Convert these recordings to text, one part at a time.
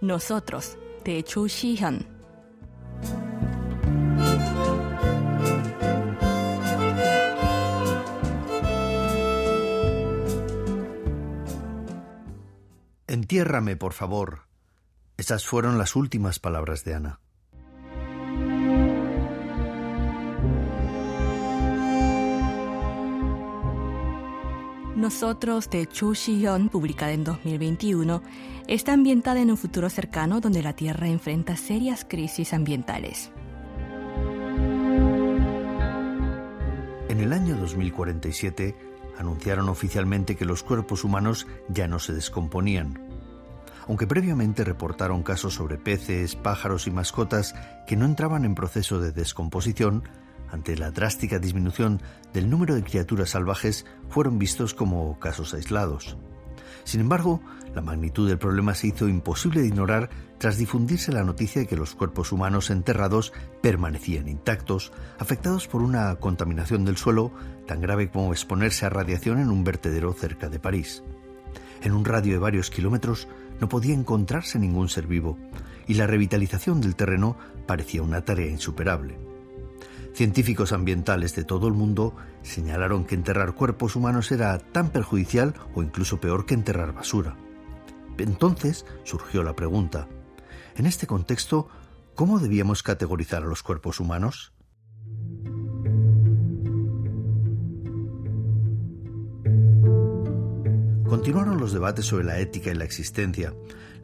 Nosotros, de Chu Shihan. Entiérrame, por favor. Esas fueron las últimas palabras de Ana. Nosotros de Chu Shihyun, publicada en 2021, está ambientada en un futuro cercano donde la Tierra enfrenta serias crisis ambientales. En el año 2047 anunciaron oficialmente que los cuerpos humanos ya no se descomponían. Aunque previamente reportaron casos sobre peces, pájaros y mascotas que no entraban en proceso de descomposición, ante la drástica disminución del número de criaturas salvajes, fueron vistos como casos aislados. Sin embargo, la magnitud del problema se hizo imposible de ignorar tras difundirse la noticia de que los cuerpos humanos enterrados permanecían intactos, afectados por una contaminación del suelo tan grave como exponerse a radiación en un vertedero cerca de París. En un radio de varios kilómetros no podía encontrarse ningún ser vivo, y la revitalización del terreno parecía una tarea insuperable. Científicos ambientales de todo el mundo señalaron que enterrar cuerpos humanos era tan perjudicial o incluso peor que enterrar basura. Entonces surgió la pregunta, en este contexto, ¿cómo debíamos categorizar a los cuerpos humanos? Continuaron los debates sobre la ética y la existencia.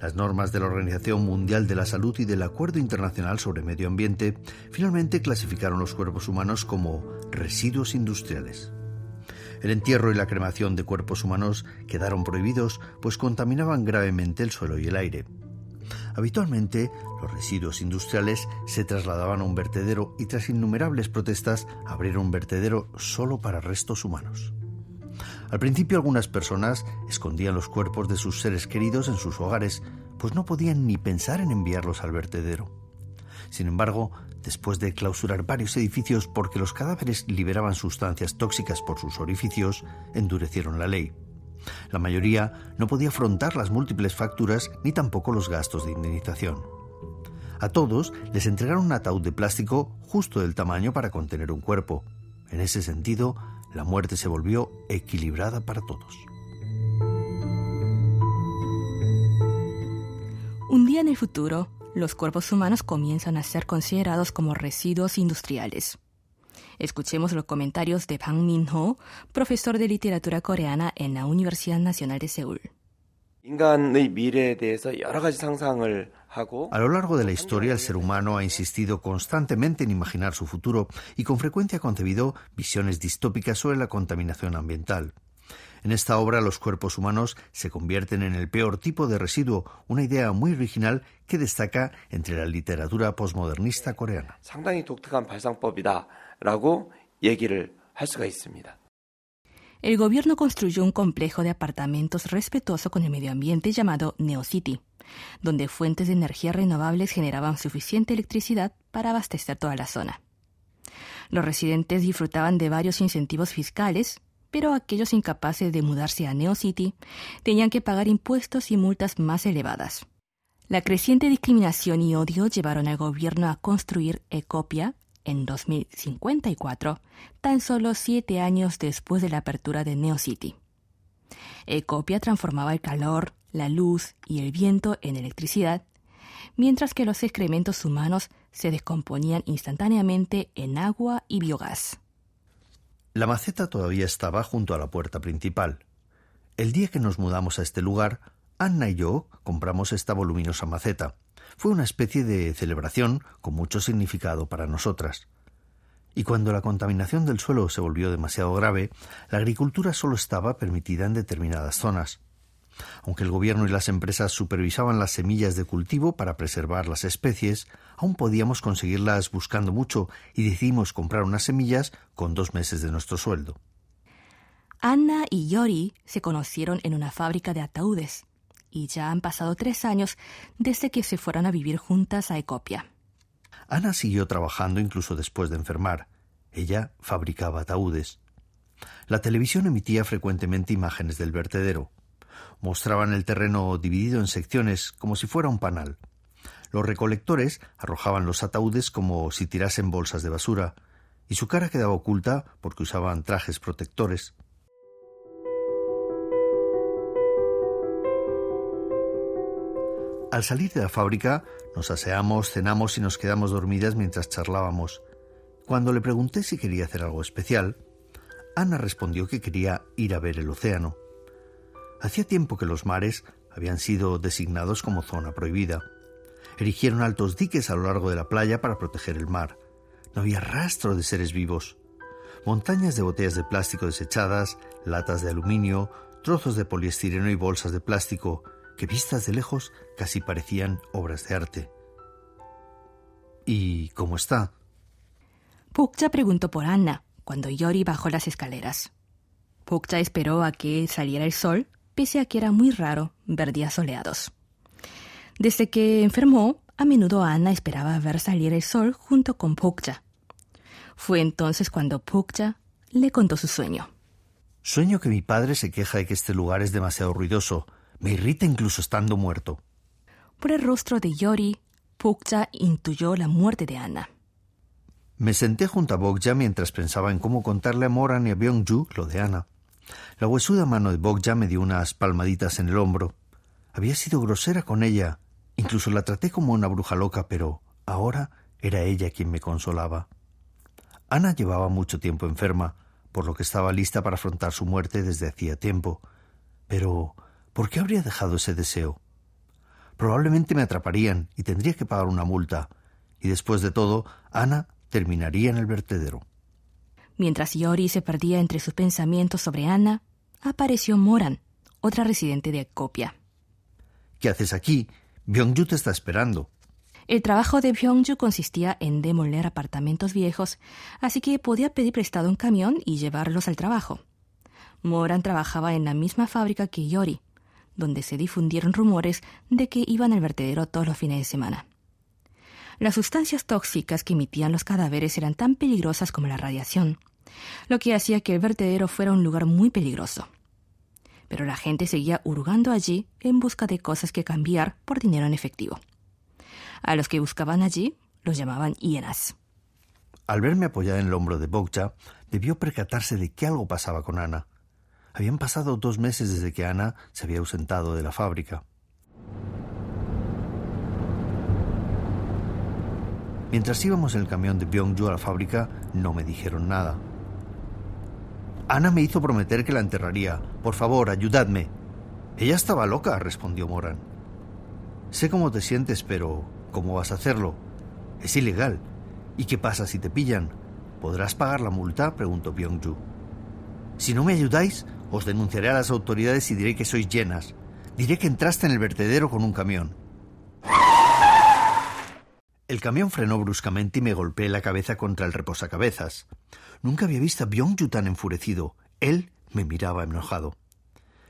Las normas de la Organización Mundial de la Salud y del Acuerdo Internacional sobre Medio Ambiente finalmente clasificaron los cuerpos humanos como residuos industriales. El entierro y la cremación de cuerpos humanos quedaron prohibidos pues contaminaban gravemente el suelo y el aire. Habitualmente, los residuos industriales se trasladaban a un vertedero y tras innumerables protestas abrieron un vertedero solo para restos humanos. Al principio algunas personas escondían los cuerpos de sus seres queridos en sus hogares, pues no podían ni pensar en enviarlos al vertedero. Sin embargo, después de clausurar varios edificios porque los cadáveres liberaban sustancias tóxicas por sus orificios, endurecieron la ley. La mayoría no podía afrontar las múltiples facturas ni tampoco los gastos de indemnización. A todos les entregaron un ataúd de plástico justo del tamaño para contener un cuerpo. En ese sentido, la muerte se volvió equilibrada para todos. Un día en el futuro, los cuerpos humanos comienzan a ser considerados como residuos industriales. Escuchemos los comentarios de Bang Min-ho, profesor de literatura coreana en la Universidad Nacional de Seúl. A lo largo de la historia, el ser humano ha insistido constantemente en imaginar su futuro y con frecuencia ha concebido visiones distópicas sobre la contaminación ambiental. En esta obra los cuerpos humanos se convierten en el peor tipo de residuo, una idea muy original que destaca entre la literatura posmodernista coreana. El gobierno construyó un complejo de apartamentos respetuoso con el medio ambiente llamado Neocity donde fuentes de energía renovables generaban suficiente electricidad para abastecer toda la zona. Los residentes disfrutaban de varios incentivos fiscales, pero aquellos incapaces de mudarse a Neo City tenían que pagar impuestos y multas más elevadas. La creciente discriminación y odio llevaron al gobierno a construir Ecopia en 2054, tan solo siete años después de la apertura de Neo City. Ecopia transformaba el calor, la luz y el viento en electricidad, mientras que los excrementos humanos se descomponían instantáneamente en agua y biogás. La maceta todavía estaba junto a la puerta principal. El día que nos mudamos a este lugar, Anna y yo compramos esta voluminosa maceta. Fue una especie de celebración con mucho significado para nosotras. Y cuando la contaminación del suelo se volvió demasiado grave, la agricultura solo estaba permitida en determinadas zonas. Aunque el gobierno y las empresas supervisaban las semillas de cultivo para preservar las especies, aún podíamos conseguirlas buscando mucho y decidimos comprar unas semillas con dos meses de nuestro sueldo. Anna y Yori se conocieron en una fábrica de ataúdes y ya han pasado tres años desde que se fueron a vivir juntas a Ecopia. Ana siguió trabajando incluso después de enfermar. Ella fabricaba ataúdes. La televisión emitía frecuentemente imágenes del vertedero. Mostraban el terreno dividido en secciones como si fuera un panal. Los recolectores arrojaban los ataúdes como si tirasen bolsas de basura, y su cara quedaba oculta porque usaban trajes protectores. Al salir de la fábrica, nos aseamos, cenamos y nos quedamos dormidas mientras charlábamos. Cuando le pregunté si quería hacer algo especial, Ana respondió que quería ir a ver el océano. Hacía tiempo que los mares habían sido designados como zona prohibida. Erigieron altos diques a lo largo de la playa para proteger el mar. No había rastro de seres vivos. Montañas de botellas de plástico desechadas, latas de aluminio, trozos de poliestireno y bolsas de plástico, que vistas de lejos casi parecían obras de arte. ¿Y cómo está? Pukcha preguntó por Anna cuando Yori bajó las escaleras. Pukcha esperó a que saliera el sol, pese a que era muy raro ver días soleados. Desde que enfermó, a menudo Anna esperaba ver salir el sol junto con Pukcha. Fue entonces cuando Pukcha le contó su sueño. Sueño que mi padre se queja de que este lugar es demasiado ruidoso. Me irrita incluso estando muerto. Por el rostro de Yori, Pukcha intuyó la muerte de Anna. Me senté junto a Bokja mientras pensaba en cómo contarle a Moran y a Byungju lo de Ana. La huesuda mano de Bokja me dio unas palmaditas en el hombro. Había sido grosera con ella, incluso la traté como una bruja loca, pero ahora era ella quien me consolaba. Ana llevaba mucho tiempo enferma, por lo que estaba lista para afrontar su muerte desde hacía tiempo. Pero, ¿por qué habría dejado ese deseo? Probablemente me atraparían y tendría que pagar una multa. Y después de todo, Ana terminaría en el vertedero. Mientras Yori se perdía entre sus pensamientos sobre Ana, apareció Moran, otra residente de Copia. ¿Qué haces aquí? Byungju te está esperando. El trabajo de Byungju consistía en demoler apartamentos viejos, así que podía pedir prestado un camión y llevarlos al trabajo. Moran trabajaba en la misma fábrica que Yori, donde se difundieron rumores de que iban al vertedero todos los fines de semana. Las sustancias tóxicas que emitían los cadáveres eran tan peligrosas como la radiación, lo que hacía que el vertedero fuera un lugar muy peligroso. Pero la gente seguía hurgando allí en busca de cosas que cambiar por dinero en efectivo. A los que buscaban allí los llamaban hienas. Al verme apoyada en el hombro de Bokcha, debió percatarse de que algo pasaba con Ana. Habían pasado dos meses desde que Ana se había ausentado de la fábrica. Mientras íbamos en el camión de Byungju a la fábrica, no me dijeron nada. Ana me hizo prometer que la enterraría. Por favor, ayudadme. Ella estaba loca, respondió Moran. Sé cómo te sientes, pero ¿cómo vas a hacerlo? Es ilegal. ¿Y qué pasa si te pillan? ¿Podrás pagar la multa? preguntó Byungju. Si no me ayudáis, os denunciaré a las autoridades y diré que sois llenas. Diré que entraste en el vertedero con un camión. El camión frenó bruscamente y me golpeé la cabeza contra el reposacabezas. Nunca había visto a Byungju tan enfurecido. Él me miraba enojado.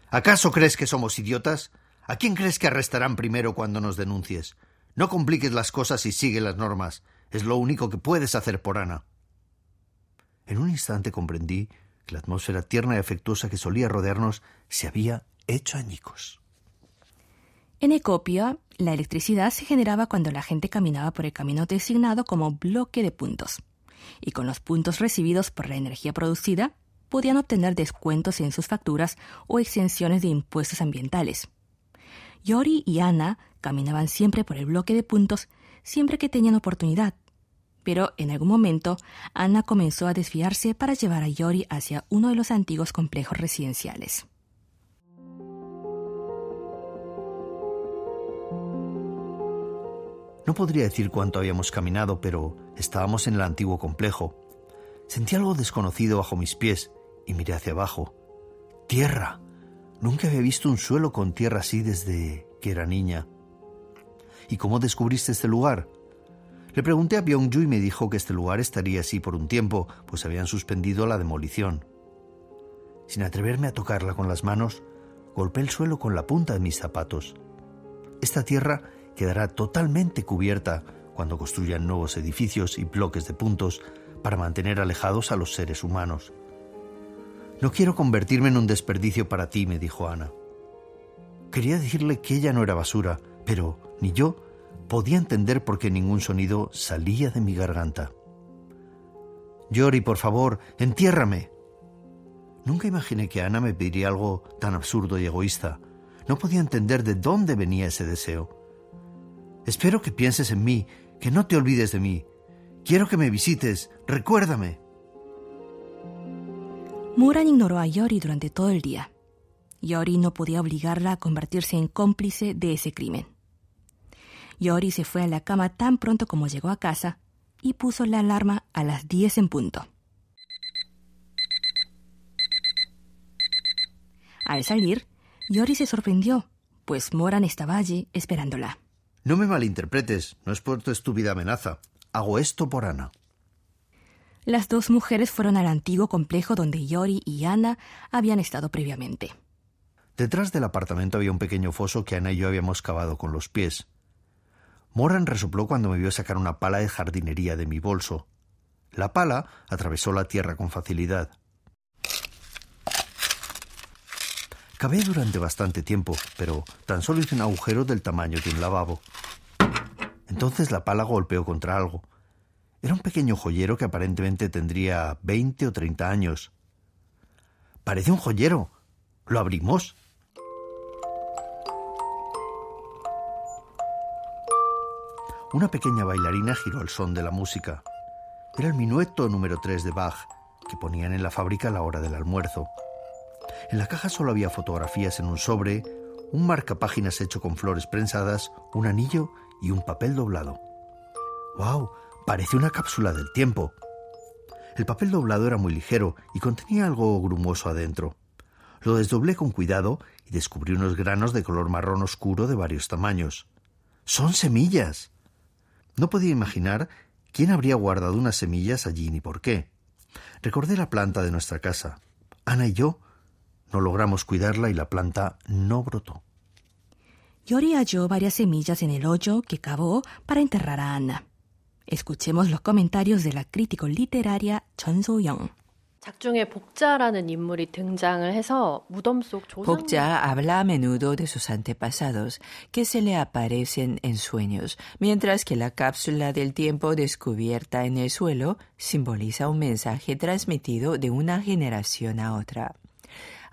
¿Acaso crees que somos idiotas? ¿A quién crees que arrestarán primero cuando nos denuncies? No compliques las cosas y sigue las normas. Es lo único que puedes hacer por Ana. En un instante comprendí que la atmósfera tierna y afectuosa que solía rodearnos se había hecho añicos. En Ecopia, la electricidad se generaba cuando la gente caminaba por el camino designado como bloque de puntos, y con los puntos recibidos por la energía producida, podían obtener descuentos en sus facturas o exenciones de impuestos ambientales. Yori y Ana caminaban siempre por el bloque de puntos siempre que tenían oportunidad, pero en algún momento Ana comenzó a desviarse para llevar a Yori hacia uno de los antiguos complejos residenciales. No podría decir cuánto habíamos caminado, pero estábamos en el antiguo complejo. Sentí algo desconocido bajo mis pies y miré hacia abajo. Tierra. Nunca había visto un suelo con tierra así desde que era niña. ¿Y cómo descubriste este lugar? Le pregunté a Byungju y me dijo que este lugar estaría así por un tiempo, pues habían suspendido la demolición. Sin atreverme a tocarla con las manos, golpeé el suelo con la punta de mis zapatos. Esta tierra quedará totalmente cubierta cuando construyan nuevos edificios y bloques de puntos para mantener alejados a los seres humanos. No quiero convertirme en un desperdicio para ti, me dijo Ana. Quería decirle que ella no era basura, pero ni yo podía entender por qué ningún sonido salía de mi garganta. Yori, por favor, entiérrame. Nunca imaginé que Ana me pediría algo tan absurdo y egoísta. No podía entender de dónde venía ese deseo. Espero que pienses en mí, que no te olvides de mí. Quiero que me visites, recuérdame. Muran ignoró a Yori durante todo el día. Yori no podía obligarla a convertirse en cómplice de ese crimen. Yori se fue a la cama tan pronto como llegó a casa y puso la alarma a las 10 en punto. Al salir, Yori se sorprendió, pues Moran estaba allí esperándola. No me malinterpretes, no es por tu estúpida amenaza. Hago esto por Ana. Las dos mujeres fueron al antiguo complejo donde Yori y Ana habían estado previamente. Detrás del apartamento había un pequeño foso que Ana y yo habíamos cavado con los pies. Moran resopló cuando me vio sacar una pala de jardinería de mi bolso. La pala atravesó la tierra con facilidad. Cavé durante bastante tiempo, pero tan solo hice un agujero del tamaño de un lavabo. Entonces la pala golpeó contra algo. Era un pequeño joyero que aparentemente tendría veinte o treinta años. Parece un joyero. Lo abrimos. Una pequeña bailarina giró al son de la música. Era el minueto número tres de Bach, que ponían en la fábrica a la hora del almuerzo. En la caja solo había fotografías en un sobre, un marcapáginas hecho con flores prensadas, un anillo y un papel doblado. ¡Wow! Parece una cápsula del tiempo. El papel doblado era muy ligero y contenía algo grumoso adentro. Lo desdoblé con cuidado y descubrí unos granos de color marrón oscuro de varios tamaños. ¡Son semillas! No podía imaginar quién habría guardado unas semillas allí ni por qué. Recordé la planta de nuestra casa. Ana y yo no logramos cuidarla y la planta no brotó. Yori halló varias semillas en el hoyo que cavó para enterrar a Ana. Escuchemos los comentarios de la crítico literaria Chun So-young. Bokja habla a menudo de sus antepasados que se le aparecen en sueños, mientras que la cápsula del tiempo descubierta en el suelo simboliza un mensaje transmitido de una generación a otra.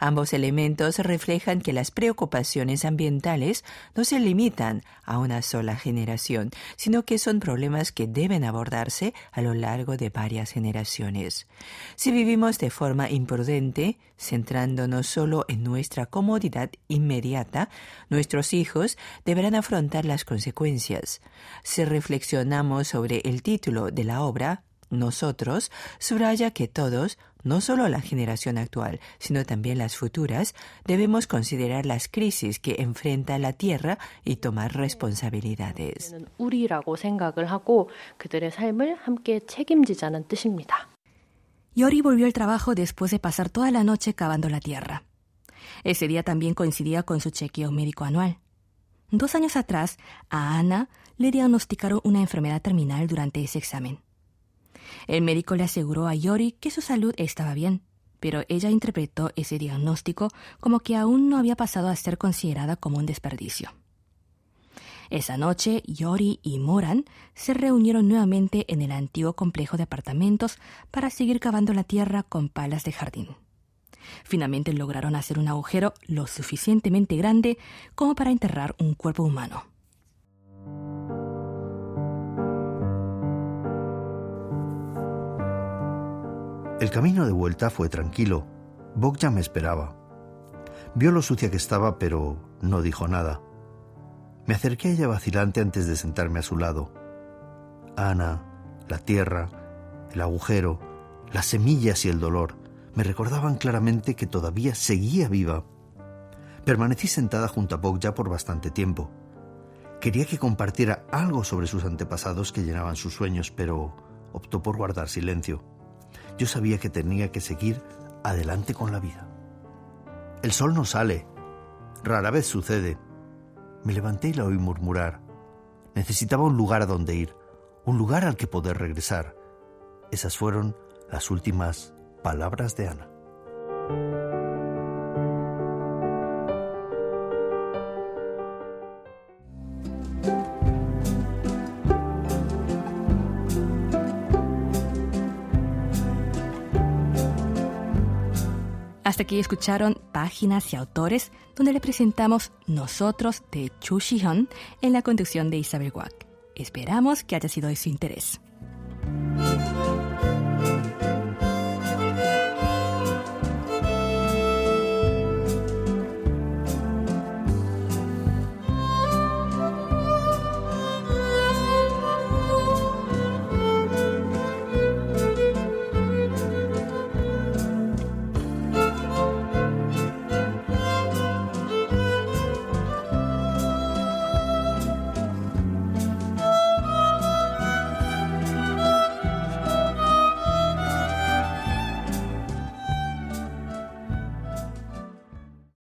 Ambos elementos reflejan que las preocupaciones ambientales no se limitan a una sola generación, sino que son problemas que deben abordarse a lo largo de varias generaciones. Si vivimos de forma imprudente, centrándonos solo en nuestra comodidad inmediata, nuestros hijos deberán afrontar las consecuencias. Si reflexionamos sobre el título de la obra, nosotros, subraya que todos, no solo la generación actual, sino también las futuras, debemos considerar las crisis que enfrenta la Tierra y tomar responsabilidades. Yori volvió al trabajo después de pasar toda la noche cavando la tierra. Ese día también coincidía con su chequeo médico anual. Dos años atrás, a Ana le diagnosticaron una enfermedad terminal durante ese examen. El médico le aseguró a Yori que su salud estaba bien, pero ella interpretó ese diagnóstico como que aún no había pasado a ser considerada como un desperdicio. Esa noche, Yori y Moran se reunieron nuevamente en el antiguo complejo de apartamentos para seguir cavando la tierra con palas de jardín. Finalmente lograron hacer un agujero lo suficientemente grande como para enterrar un cuerpo humano. El camino de vuelta fue tranquilo. Bogja me esperaba. Vio lo sucia que estaba, pero no dijo nada. Me acerqué a ella vacilante antes de sentarme a su lado. Ana, la tierra, el agujero, las semillas y el dolor me recordaban claramente que todavía seguía viva. Permanecí sentada junto a Bogja por bastante tiempo. Quería que compartiera algo sobre sus antepasados que llenaban sus sueños, pero optó por guardar silencio yo sabía que tenía que seguir adelante con la vida. El sol no sale. Rara vez sucede. Me levanté y la oí murmurar. Necesitaba un lugar a donde ir, un lugar al que poder regresar. Esas fueron las últimas palabras de Ana. Hasta aquí escucharon Páginas y Autores, donde le presentamos Nosotros de Chu Shihyun en la conducción de Isabel Wack. Esperamos que haya sido de su interés.